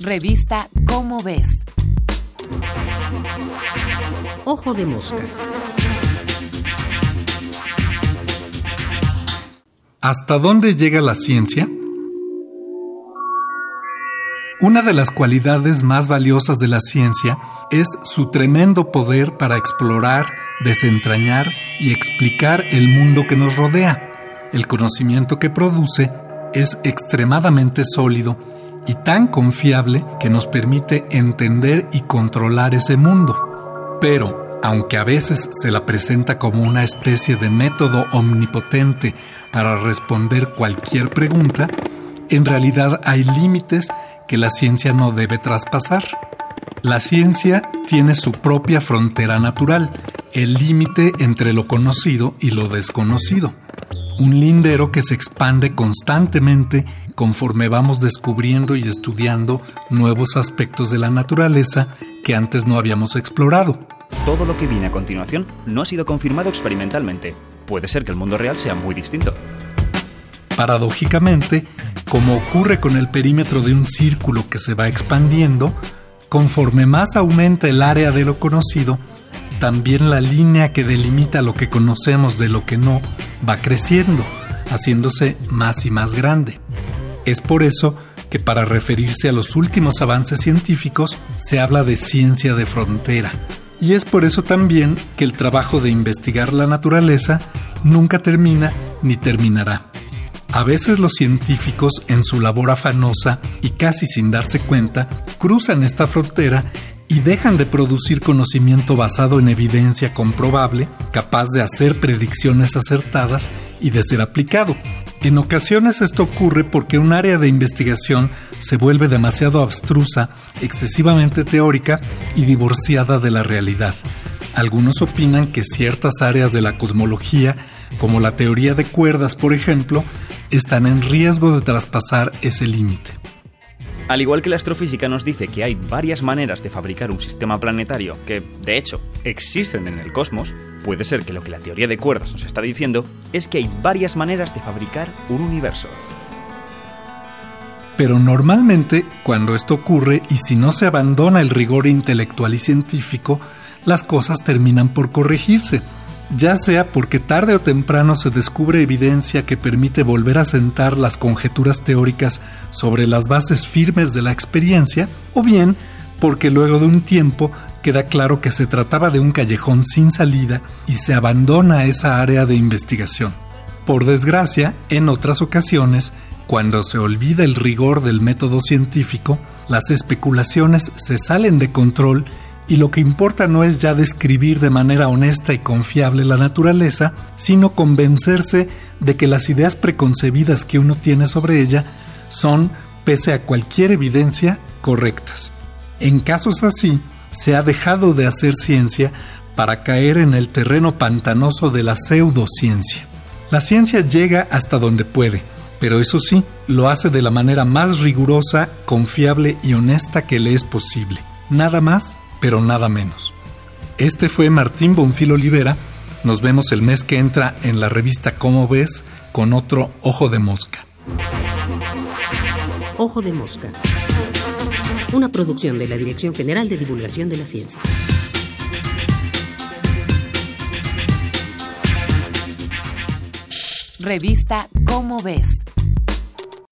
Revista Cómo ves. Ojo de mosca. ¿Hasta dónde llega la ciencia? Una de las cualidades más valiosas de la ciencia es su tremendo poder para explorar, desentrañar y explicar el mundo que nos rodea. El conocimiento que produce es extremadamente sólido y tan confiable que nos permite entender y controlar ese mundo. Pero, aunque a veces se la presenta como una especie de método omnipotente para responder cualquier pregunta, en realidad hay límites que la ciencia no debe traspasar. La ciencia tiene su propia frontera natural, el límite entre lo conocido y lo desconocido. Un lindero que se expande constantemente conforme vamos descubriendo y estudiando nuevos aspectos de la naturaleza que antes no habíamos explorado. Todo lo que viene a continuación no ha sido confirmado experimentalmente. Puede ser que el mundo real sea muy distinto. Paradójicamente, como ocurre con el perímetro de un círculo que se va expandiendo, conforme más aumenta el área de lo conocido, también la línea que delimita lo que conocemos de lo que no va creciendo, haciéndose más y más grande. Es por eso que para referirse a los últimos avances científicos se habla de ciencia de frontera. Y es por eso también que el trabajo de investigar la naturaleza nunca termina ni terminará. A veces los científicos, en su labor afanosa y casi sin darse cuenta, cruzan esta frontera y dejan de producir conocimiento basado en evidencia comprobable, capaz de hacer predicciones acertadas y de ser aplicado. En ocasiones esto ocurre porque un área de investigación se vuelve demasiado abstrusa, excesivamente teórica y divorciada de la realidad. Algunos opinan que ciertas áreas de la cosmología, como la teoría de cuerdas por ejemplo, están en riesgo de traspasar ese límite. Al igual que la astrofísica nos dice que hay varias maneras de fabricar un sistema planetario que, de hecho, existen en el cosmos, puede ser que lo que la teoría de cuerdas nos está diciendo es que hay varias maneras de fabricar un universo. Pero normalmente, cuando esto ocurre y si no se abandona el rigor intelectual y científico, las cosas terminan por corregirse ya sea porque tarde o temprano se descubre evidencia que permite volver a sentar las conjeturas teóricas sobre las bases firmes de la experiencia, o bien porque luego de un tiempo queda claro que se trataba de un callejón sin salida y se abandona esa área de investigación. Por desgracia, en otras ocasiones, cuando se olvida el rigor del método científico, las especulaciones se salen de control y lo que importa no es ya describir de manera honesta y confiable la naturaleza, sino convencerse de que las ideas preconcebidas que uno tiene sobre ella son, pese a cualquier evidencia, correctas. En casos así, se ha dejado de hacer ciencia para caer en el terreno pantanoso de la pseudociencia. La ciencia llega hasta donde puede, pero eso sí, lo hace de la manera más rigurosa, confiable y honesta que le es posible. Nada más pero nada menos. Este fue Martín Bonfil Olivera. Nos vemos el mes que entra en la revista Cómo ves con otro Ojo de Mosca. Ojo de Mosca. Una producción de la Dirección General de Divulgación de la Ciencia. Revista Cómo ves.